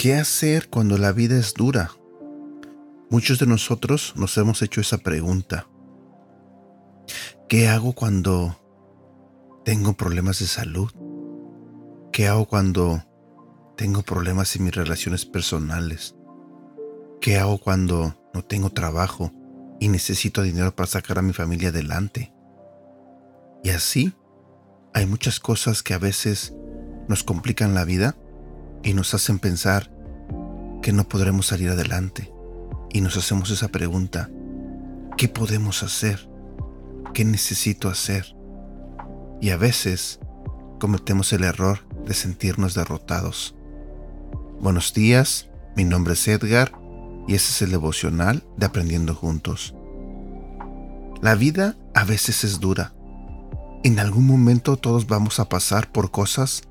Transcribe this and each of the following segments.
¿Qué hacer cuando la vida es dura? Muchos de nosotros nos hemos hecho esa pregunta. ¿Qué hago cuando tengo problemas de salud? ¿Qué hago cuando tengo problemas en mis relaciones personales? ¿Qué hago cuando no tengo trabajo y necesito dinero para sacar a mi familia adelante? Y así, hay muchas cosas que a veces nos complican la vida y nos hacen pensar que no podremos salir adelante. Y nos hacemos esa pregunta, ¿qué podemos hacer? ¿Qué necesito hacer? Y a veces cometemos el error de sentirnos derrotados. Buenos días, mi nombre es Edgar y ese es el devocional de Aprendiendo Juntos. La vida a veces es dura. En algún momento todos vamos a pasar por cosas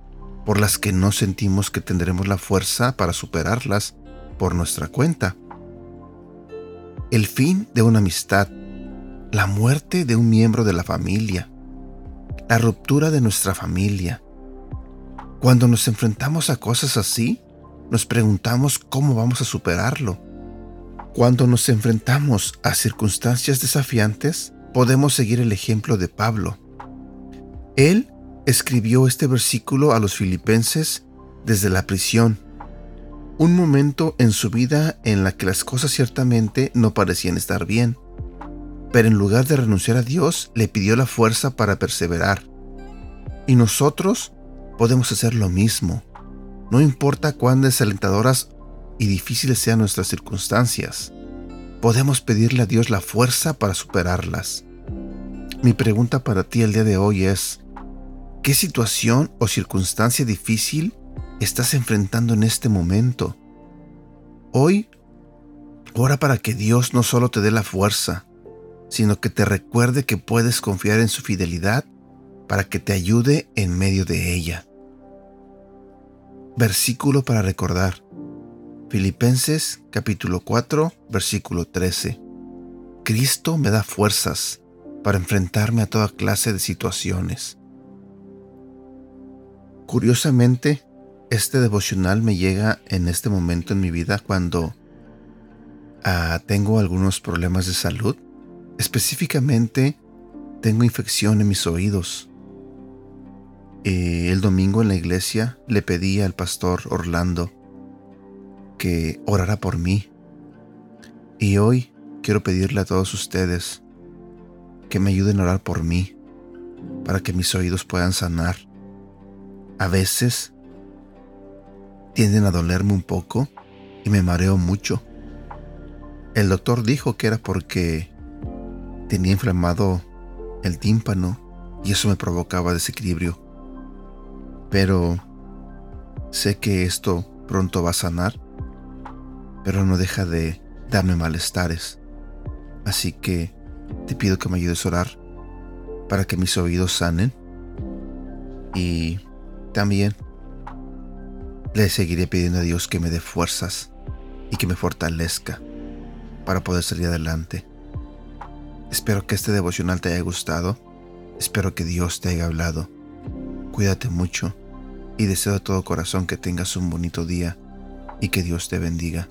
por las que no sentimos que tendremos la fuerza para superarlas por nuestra cuenta. El fin de una amistad, la muerte de un miembro de la familia, la ruptura de nuestra familia. Cuando nos enfrentamos a cosas así, nos preguntamos cómo vamos a superarlo. Cuando nos enfrentamos a circunstancias desafiantes, podemos seguir el ejemplo de Pablo. Él escribió este versículo a los filipenses desde la prisión, un momento en su vida en la que las cosas ciertamente no parecían estar bien, pero en lugar de renunciar a Dios, le pidió la fuerza para perseverar. Y nosotros podemos hacer lo mismo, no importa cuán desalentadoras y difíciles sean nuestras circunstancias, podemos pedirle a Dios la fuerza para superarlas. Mi pregunta para ti el día de hoy es, ¿Qué situación o circunstancia difícil estás enfrentando en este momento? Hoy, ora para que Dios no solo te dé la fuerza, sino que te recuerde que puedes confiar en su fidelidad para que te ayude en medio de ella. Versículo para recordar. Filipenses capítulo 4, versículo 13. Cristo me da fuerzas para enfrentarme a toda clase de situaciones. Curiosamente, este devocional me llega en este momento en mi vida cuando ah, tengo algunos problemas de salud. Específicamente, tengo infección en mis oídos. El domingo en la iglesia le pedí al pastor Orlando que orara por mí. Y hoy quiero pedirle a todos ustedes que me ayuden a orar por mí, para que mis oídos puedan sanar a veces tienden a dolerme un poco y me mareo mucho. El doctor dijo que era porque tenía inflamado el tímpano y eso me provocaba desequilibrio. Pero sé que esto pronto va a sanar, pero no deja de darme malestares. Así que te pido que me ayudes a orar para que mis oídos sanen y también le seguiré pidiendo a Dios que me dé fuerzas y que me fortalezca para poder salir adelante. Espero que este devocional te haya gustado. Espero que Dios te haya hablado. Cuídate mucho y deseo de todo corazón que tengas un bonito día y que Dios te bendiga.